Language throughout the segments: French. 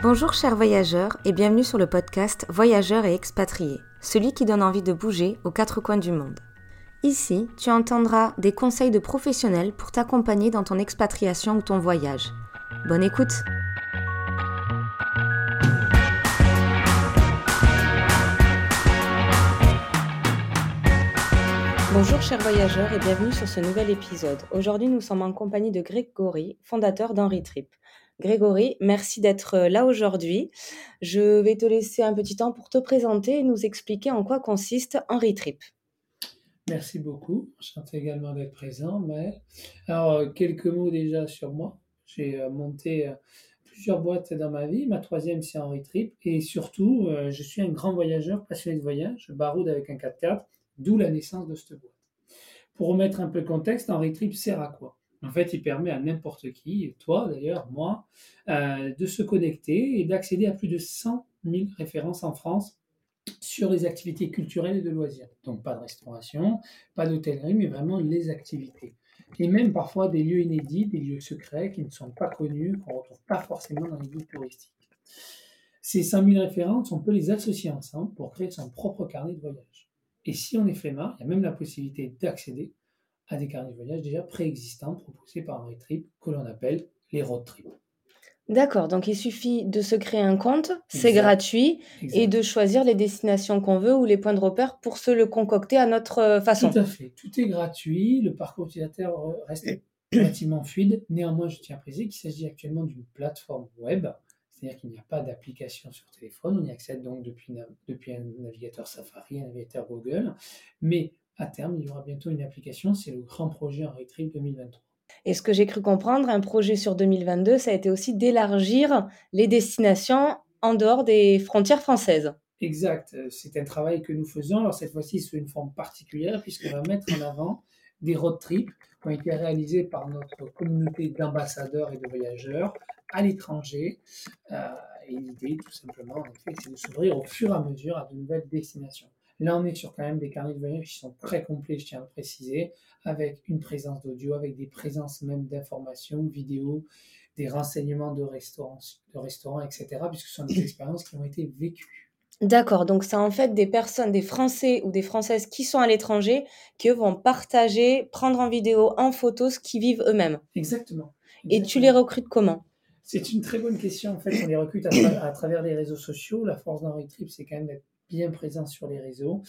Bonjour chers voyageurs et bienvenue sur le podcast Voyageurs et expatriés, celui qui donne envie de bouger aux quatre coins du monde. Ici, tu entendras des conseils de professionnels pour t'accompagner dans ton expatriation ou ton voyage. Bonne écoute Bonjour chers voyageurs et bienvenue sur ce nouvel épisode. Aujourd'hui nous sommes en compagnie de Grégory, fondateur d'Henri Trip. Grégory, merci d'être euh, là aujourd'hui. Je vais te laisser un petit temps pour te présenter et nous expliquer en quoi consiste Henri Trip. Merci beaucoup. Enchanté également d'être présent. Mais alors, euh, quelques mots déjà sur moi. J'ai euh, monté plusieurs boîtes dans ma vie. Ma troisième, c'est Henri Trip. Et surtout, je suis un grand voyageur passionné de voyage. Je baroude avec un 4x4 d'où la naissance de cette boîte. Pour remettre un peu le contexte, Henri Trip sert à quoi? En fait, il permet à n'importe qui, toi d'ailleurs, moi, euh, de se connecter et d'accéder à plus de 100 000 références en France sur les activités culturelles et de loisirs. Donc pas de restauration, pas d'hôtellerie, mais vraiment les activités. Et même parfois des lieux inédits, des lieux secrets qui ne sont pas connus, qu'on ne retrouve pas forcément dans les guides touristiques. Ces 100 000 références, on peut les associer ensemble pour créer son propre carnet de voyage. Et si on est flemmard, il y a même la possibilité d'accéder à des carnets de voyage déjà préexistants proposés par un Trip que l'on appelle les road trips. D'accord, donc il suffit de se créer un compte, c'est gratuit, et de choisir les destinations qu'on veut ou les points de repère pour se le concocter à notre euh, façon. Tout à fait, tout est gratuit, le parcours utilisateur reste relativement fluide. Néanmoins, je tiens à préciser qu'il s'agit actuellement d'une plateforme web c'est-à-dire qu'il n'y a pas d'application sur téléphone, on y accède donc depuis, depuis un navigateur Safari, un navigateur Google, mais à terme, il y aura bientôt une application, c'est le grand projet en Trip 2023. Et ce que j'ai cru comprendre, un projet sur 2022, ça a été aussi d'élargir les destinations en dehors des frontières françaises. Exact, c'est un travail que nous faisons, alors cette fois-ci sous une forme particulière, puisqu'on va mettre en avant des road trips qui ont été réalisés par notre communauté d'ambassadeurs et de voyageurs à l'étranger. Euh, et l'idée, tout simplement, en effet, c'est de s'ouvrir au fur et à mesure à de nouvelles destinations. Là, on est sur quand même des carnets de voyage qui sont très complets, je tiens à le préciser, avec une présence d'audio, avec des présences même d'informations, vidéos, des renseignements de restaurants, de restaurants, etc., puisque ce sont des expériences qui ont été vécues. D'accord, donc c'est en fait des personnes, des Français ou des Françaises qui sont à l'étranger, qui eux vont partager, prendre en vidéo, en photo ce qu'ils vivent eux-mêmes. Exactement. Et tu les recrutes comment? C'est une très bonne question. En fait, on les recrute à, travers les réseaux sociaux. La force d'un trip, c'est quand même d'être bien présent sur les réseaux.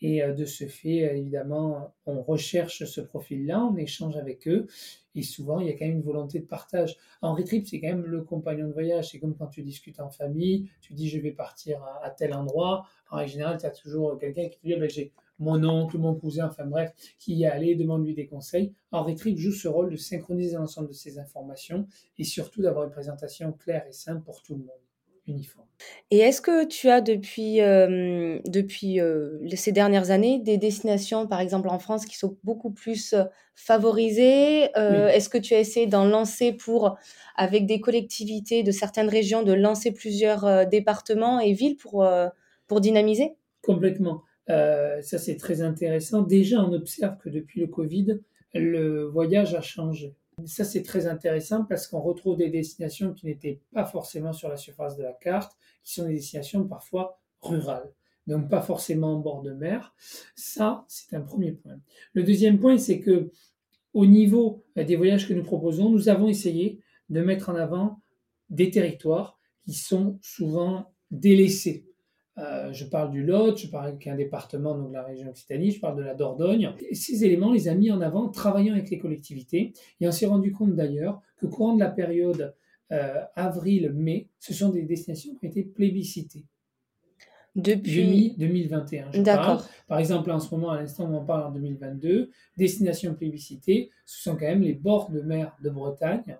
Et euh, de ce fait, euh, évidemment, on recherche ce profil-là, on échange avec eux. Et souvent, il y a quand même une volonté de partage. En trip, c'est quand même le compagnon de voyage. C'est comme quand tu discutes en famille, tu dis je vais partir à, tel endroit. En général, tu as toujours quelqu'un qui te dit ah ben, j'ai mon oncle, mon cousin, enfin bref, qui y est allé, demande-lui des conseils. En trip joue ce rôle de synchroniser l'ensemble de ces informations et surtout d'avoir une présentation claire et simple pour tout le monde uniforme. Et est-ce que tu as depuis, euh, depuis euh, ces dernières années des destinations, par exemple en France, qui sont beaucoup plus euh, favorisées Est-ce que tu as essayé d'en lancer pour, avec des collectivités de certaines régions, de lancer plusieurs départements et villes pour, pour dynamiser? Complètement. ça, c'est très intéressant. Déjà, on observe que depuis le Covid, le voyage a changé. Ça, c'est très intéressant parce qu'on retrouve des destinations qui n'étaient pas forcément sur la surface de la carte, qui sont des destinations parfois rurales, donc pas forcément en bord de mer. Ça, c'est un premier point. Le deuxième point, c'est que au niveau des voyages que nous proposons, nous avons essayé de mettre en avant des territoires qui sont souvent délaissés euh, je parle du Lot, je parle qu'un département donc de la région Occitanie, je parle de la Dordogne. Et ces éléments, les a mis en avant travaillant avec les collectivités. Et on s'est rendu compte d'ailleurs que courant de la période euh, avril-mai, ce sont des destinations qui ont été plébiscitées. Depuis 2021. D'accord. Par exemple, en ce moment, à l'instant où on parle en 2022, destinations plébiscitées, ce sont quand même les bords de mer de Bretagne,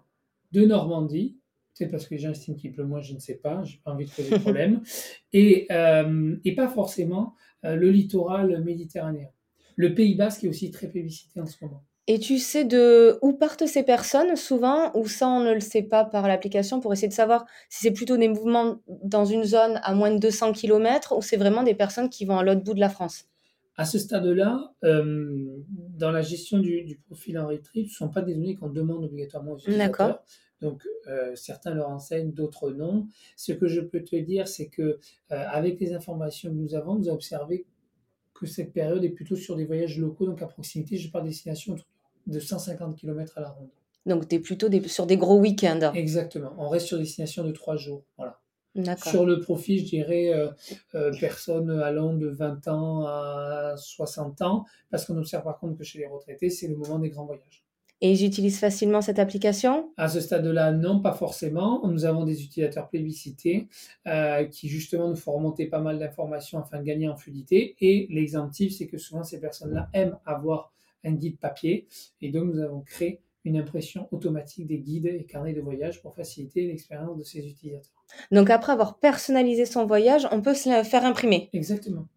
de Normandie, c'est parce que les gens estiment qu'il pleut moins, je ne sais pas, j'ai pas envie de poser de problème, et, euh, et pas forcément euh, le littoral méditerranéen. Le Pays Basque est aussi très publicité en ce moment. Et tu sais de où partent ces personnes souvent, ou ça on ne le sait pas par l'application, pour essayer de savoir si c'est plutôt des mouvements dans une zone à moins de 200 km, ou c'est vraiment des personnes qui vont à l'autre bout de la France? À ce stade-là, euh, dans la gestion du, profil en retrieve, ce ne sont pas des données qu'on demande obligatoirement aux utilisateurs. Donc, euh, certains leur enseignent, d'autres non. Ce que je peux te dire, c'est que euh, avec les informations que nous avons, nous avons observé que cette période est plutôt sur des voyages locaux, donc à proximité. Je parle destination de 150 km à la ronde. Donc, tu es plutôt sur des gros week-ends. Exactement. On reste sur des destinations de trois jours. Voilà. Sur le profit, je dirais euh, euh, personnes allant de 20 ans à 60 ans, parce qu'on observe par contre que chez les retraités, c'est le moment des grands voyages. Et j'utilise facilement cette application? À ce stade-là, non, pas forcément. Nous avons des utilisateurs plébiscités euh, qui justement nous font remonter pas mal d'informations afin de gagner en fluidité. Et l'exemple type, c'est que souvent ces personnes-là aiment avoir un guide papier. Et donc nous avons créé une impression automatique des guides et carnets de voyage pour faciliter l'expérience de ces utilisateurs. Donc après avoir personnalisé son voyage, on peut se le faire imprimer? Exactement.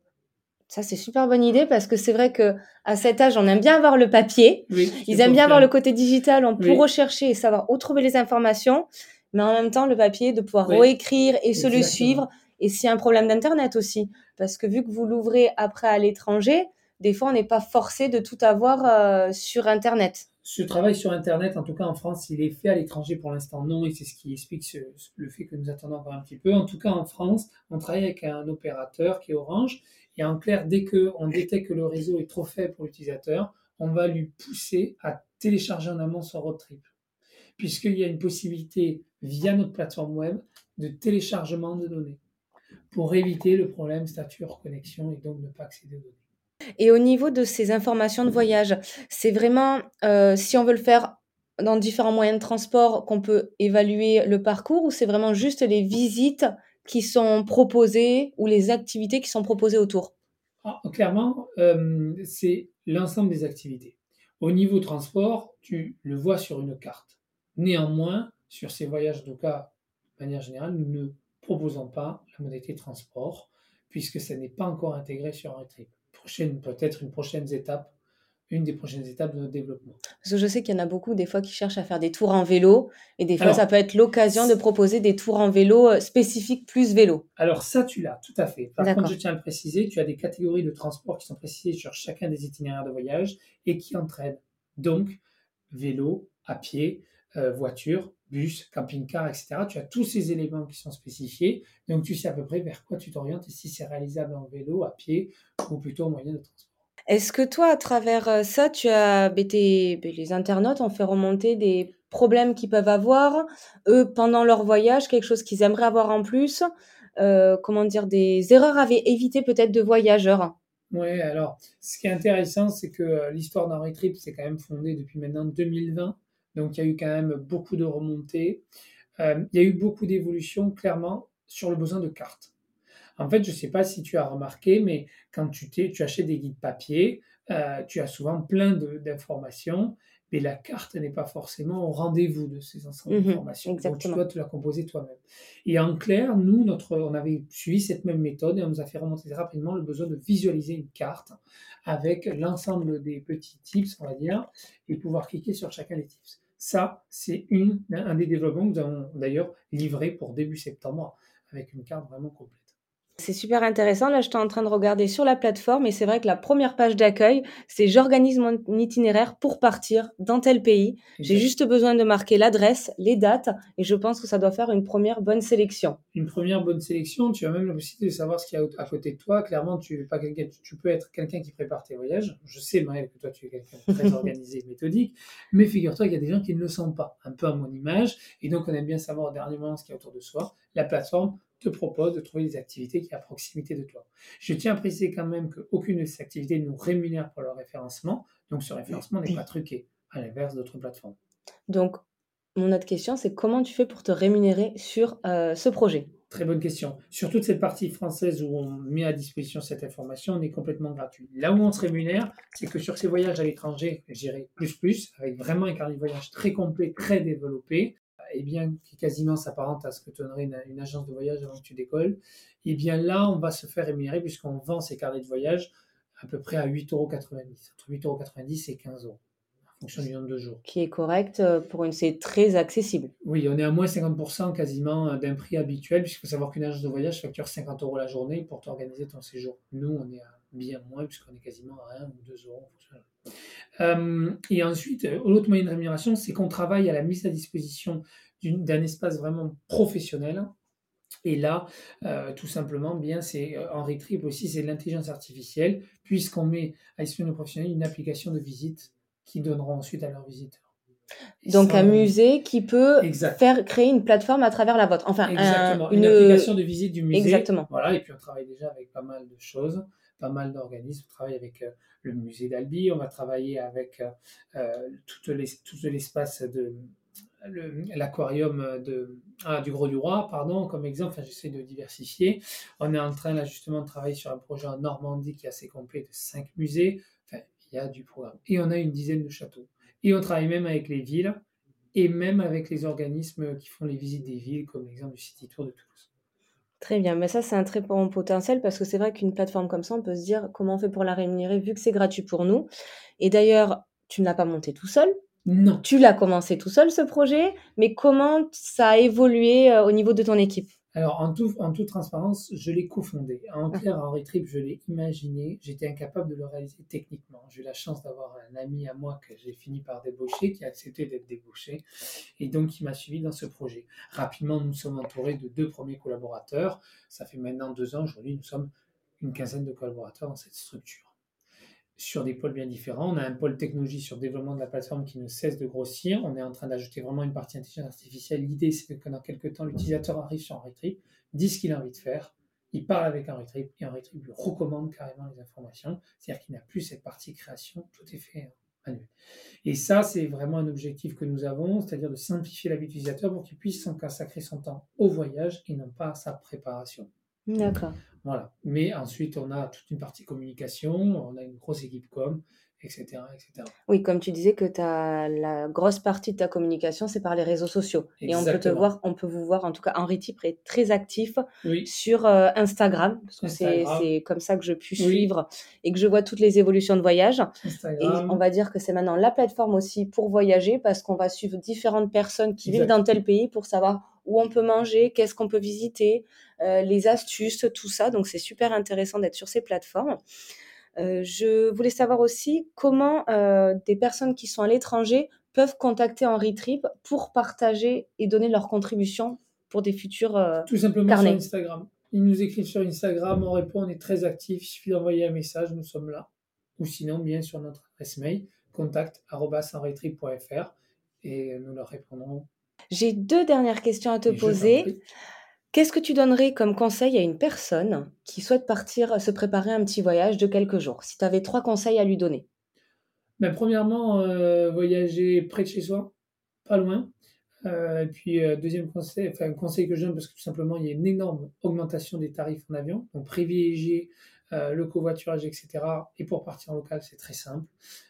Ça, c'est super bonne idée parce que c'est vrai que à cet âge, on aime bien avoir le papier. Ils aiment bien avoir le côté digital on peut rechercher et savoir où trouver les informations. Mais en même temps, le papier, de pouvoir réécrire et se le suivre. Et s'il y a un problème d'Internet aussi. Parce que vu que vous l'ouvrez après à l'étranger, des fois, on n'est pas forcé de tout avoir euh, sur Internet. Ce travail sur Internet, en tout cas en France, il est fait à l'étranger pour l'instant non, et c'est ce qui explique le fait que nous attendons encore un petit peu. En tout cas en France, on travaille avec un opérateur qui est Orange, et en clair, dès qu'on détecte que le réseau est trop faible pour l'utilisateur, on va lui pousser à télécharger en amont son road trip, puisqu'il y a une possibilité via notre plateforme web de téléchargement de données pour éviter le problème statut connexion et donc ne pas accéder aux données. Et au niveau de ces informations de voyage, c'est vraiment, euh, si on veut le faire dans différents moyens de transport, qu'on peut évaluer le parcours ou c'est vraiment juste les visites qui sont proposées ou les activités qui sont proposées autour ah, Clairement, euh, c'est l'ensemble des activités. Au niveau transport, tu le vois sur une carte. Néanmoins, sur ces voyages, cas, de manière générale, nous ne proposons pas la modalité transport puisque ça n'est pas encore intégré sur un trip prochaine, peut-être une prochaine étape, une des prochaines étapes de notre développement. Parce que je sais qu'il y en a beaucoup des fois qui cherchent à faire des tours en vélo et des fois ça peut être l'occasion de proposer des tours en vélo euh, spécifiques plus vélo. Alors ça tu l'as, tout à fait. Par contre je tiens à le préciser, tu as des catégories de transport qui sont précisées sur chacun des itinéraires de voyage et qui entraînent donc vélo, à pied, euh, voiture, bus, camping-car, etc. Tu as tous ces éléments qui sont spécifiés, donc tu sais à peu près vers quoi tu t'orientes et si c'est réalisable en vélo, à pied ou plutôt en moyen de transport. Est-ce que toi, à travers euh, ça, tu as ben, les internautes ont fait remonter des problèmes qu'ils peuvent avoir, eux, pendant leur voyage, quelque chose qu'ils aimeraient avoir en plus, euh, comment dire, des erreurs à éviter peut-être de voyageurs? Oui, alors, ce qui est intéressant, c'est que l'histoire d'Henri Trip, c'est quand même fondé depuis maintenant 2020. Donc il y a eu quand même beaucoup de remontées. Euh, il y a eu beaucoup d'évolutions, clairement, sur le besoin de cartes. En fait, je ne sais pas si tu as remarqué, mais quand tu, tu achètes des guides papier, euh, tu as souvent plein d'informations, mais la carte n'est pas forcément au rendez-vous de ces ensembles mmh d'informations. Donc tu dois te la composer toi-même. Et en clair, nous, notre, on avait suivi cette même méthode et on nous a fait remonter rapidement le besoin de visualiser une carte avec l'ensemble des petits tips, on va dire, et pouvoir cliquer sur chacun des tips. Ça, c'est un des développements que nous avons d'ailleurs livré pour début septembre avec une carte vraiment complète. C'est super intéressant. Là, je suis en train de regarder sur la plateforme et c'est vrai que la première page d'accueil, c'est j'organise mon itinéraire pour partir dans tel pays. J'ai juste besoin de marquer l'adresse, les dates et je pense que ça doit faire une première bonne sélection. Une première bonne sélection. Tu as même la possibilité de savoir ce qu'il y a à côté de toi. Clairement, tu, pas tu peux être quelqu'un qui prépare tes voyages. Je sais, Maëlle, que toi, tu es quelqu'un de très organisé et méthodique. Mais figure-toi qu'il y a des gens qui ne le sont pas. Un peu à mon image. Et donc, on aime bien savoir au dernier moment ce qu'il y a autour de soi. La plateforme te propose de trouver des activités qui sont à proximité de toi. Je tiens à préciser quand même qu'aucune de ces activités nous rémunère pour leur référencement, donc ce référencement n'est pas truqué, à l'inverse d'autres plateformes. Donc, mon autre question, c'est comment tu fais pour te rémunérer sur euh, ce projet? Très bonne question. Sur toute cette partie française où on met à disposition cette information, on est complètement gratuit. Là où on se rémunère, c'est que sur ces voyages à l'étranger, j'irai plus plus, avec vraiment un carnet de voyage très complet, très développé, et bien qui quasiment s'apparente à ce que donnerait une, une, agence de voyage avant que tu décolles, et bien là, on va se faire rémunérer puisqu'on vend ces carnets de voyage à peu près à 8,90 euros. Entre 8,90 euros et 15 euros, en fonction du nombre de jours. Qui est correct euh, pour une, c'est très accessible. Oui, on est à moins 50% quasiment euh, d'un prix habituel, puisqu'il faut savoir qu'une agence de voyage facture 50 euros la journée pour t'organiser ton séjour. Nous, on est à bien moins, puisqu'on est quasiment à 1 ou 2 euros. Euh, et ensuite, l'autre moyen de rémunération, c'est qu'on travaille à la mise à disposition d'un espace vraiment professionnel. Et là, euh, tout simplement, bien, c'est Henri Trip aussi, c'est de l'intelligence artificielle, puisqu'on met à disposition professionnels une application de visite qui donneront ensuite à leurs visiteurs. Donc un musée qui peut faire créer une plateforme à travers la vôtre. Enfin, une... application de visite du musée. Exactement. Voilà, et puis on travaille déjà avec pas mal de choses, pas mal d'organismes. On travaille avec euh, le musée d'Albi, on va travailler avec euh, euh tout l'espace de l'aquarium ah, du Gros du Roi, pardon, comme exemple. J'essaie de diversifier. On est en train là justement de travailler sur un projet en Normandie qui est assez complet de cinq musées. Enfin, il y a du programme. Et on a une dizaine de châteaux. Et on travaille même avec les villes et même avec les organismes qui font les visites des villes, comme l'exemple du City Tour de Toulouse. Très bien, mais ça c'est un très bon potentiel parce que c'est vrai qu'une plateforme comme ça, on peut se dire comment on fait pour la rémunérer vu que c'est gratuit pour nous. Et d'ailleurs, tu ne l'as pas monté tout seul. Non. Tu l'as commencé tout seul ce projet, mais comment ça a évolué euh, au niveau de ton équipe? Alors, en, tout, en toute transparence, je l'ai cofondé. En clair, Henri Trip, je l'ai imaginé. J'étais incapable de le réaliser techniquement. J'ai eu la chance d'avoir un ami à moi que j'ai fini par débaucher, qui a accepté d'être débauché, et donc qui m'a suivi dans ce projet. Rapidement, nous sommes entourés de deux premiers collaborateurs. Ça fait maintenant deux ans. Aujourd'hui, nous sommes une quinzaine de collaborateurs dans cette structure sur des pôles bien différents. On a un pôle technologie sur le développement de la plateforme qui ne cesse de grossir. On est en train d'ajouter vraiment une partie intelligence artificielle. L'idée, c'est que dans quelques temps, l'utilisateur arrive sur Henry dit ce qu'il a envie de faire, il parle avec Henry Trip et Trip lui recommande carrément les informations. C'est-à-dire qu'il n'a plus cette partie création, tout est fait manuel. Et ça, c'est vraiment un objectif que nous avons, c'est-à-dire de simplifier la vie utilisateur pour qu'il puisse consacrer son temps au voyage et non pas à sa préparation. D'accord. Voilà. Mais ensuite, on a toute une partie communication, on a une grosse équipe com, etc. etc. Oui, comme tu disais que as la grosse partie de ta communication, c'est par les réseaux sociaux. Et on peut te voir, on peut vous voir, en tout cas, Henri Tipre est très actif sur euh, Instagram, parce que c'est comme ça que je puis suivre et que je vois toutes les évolutions de voyage. Et on va dire que c'est maintenant la plateforme aussi pour voyager, parce qu'on va suivre différentes personnes qui vivent dans tel pays pour savoir où on peut manger, qu'est-ce qu'on peut visiter, euh, les astuces, tout ça. Donc c'est super intéressant d'être sur ces plateformes. Euh, je voulais savoir aussi comment euh, des personnes qui sont à l'étranger peuvent contacter Henri Trip pour partager et donner leur contribution pour des futurs Tout simplement sur Instagram. Ils nous écrivent sur Instagram, on répond, on est très actif. Il suffit d'envoyer un message, nous sommes là. Ou sinon, bien sur notre adresse mail, contact.henritrip.fr et nous leur répondrons j'ai deux dernières questions à te poser. Qu'est-ce que tu donnerais comme conseil à une personne qui souhaite partir se préparer un petit voyage de quelques jours Si tu avais trois conseils à lui donner? Ben, premièrement, euh, voyager près de chez soi, pas loin. Euh, et puis, euh, deuxième conseil, enfin, un conseil que je donne parce que tout simplement, il y a une énorme augmentation des tarifs en avion. Donc, privilégier le covoiturage, etc. Et pour partir en local, c'est très simple.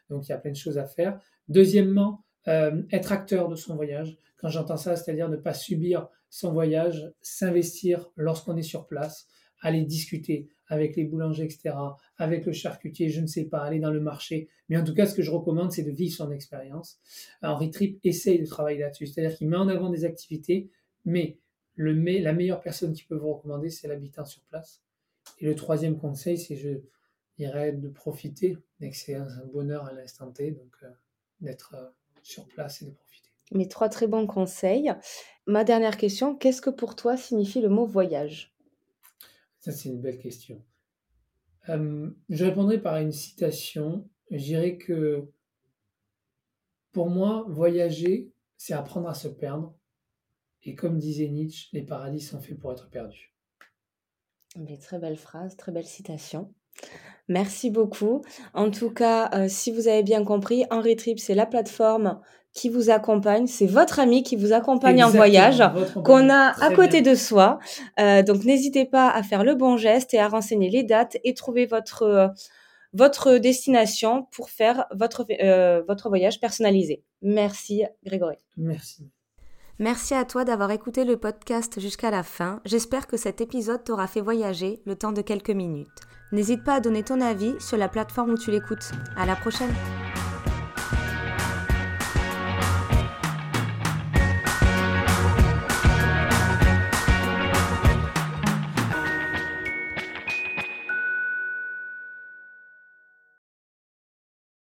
Donc, il y a plein de choses à faire. Deuxièmement, être acteur de son voyage. Quand j'entends ça, c'est-à-dire ne pas subir son voyage, s'investir lorsqu'on est sur place, aller discuter avec les boulangers, etc., avec le charcutier, je ne sais pas, aller dans le marché. Mais en tout cas, ce que je recommande, c'est de vivre son expérience. Henri Trip essaye de travailler là-dessus, c'est-à-dire qu'il met en avant des activités, mais la meilleure personne qui peut vous recommander, c'est l'habitant sur place. Et le troisième conseil, c'est, je dirais, de profiter, et c'est un bonheur à l'instant T, donc euh, d'être euh, sur place et de profiter. Mes trois très bons conseils. Ma dernière question, qu'est-ce que pour toi signifie le mot voyage? Ça, c'est une belle question. je répondrai par une citation. Je dirais que pour moi, voyager, c'est apprendre à se perdre. Et comme disait Nietzsche, les paradis sont faits pour être perdus. Mais très belle phrase, très belle citation. Merci beaucoup. En tout cas, euh, si vous avez bien compris, Henri Trip, c'est la plateforme qui vous accompagne, c'est votre ami qui vous accompagne en voyage, qu'on a à côté de soi. Euh, donc n'hésitez pas à faire le bon geste et à renseigner les dates et trouver votre euh, votre destination pour faire votre euh, votre voyage personnalisé. Merci Grégory. Merci. Merci à toi d'avoir écouté le podcast jusqu'à la fin. J'espère que cet épisode t'aura fait voyager le temps de quelques minutes. N'hésite pas à donner ton avis sur la plateforme où tu l'écoutes. À la prochaine.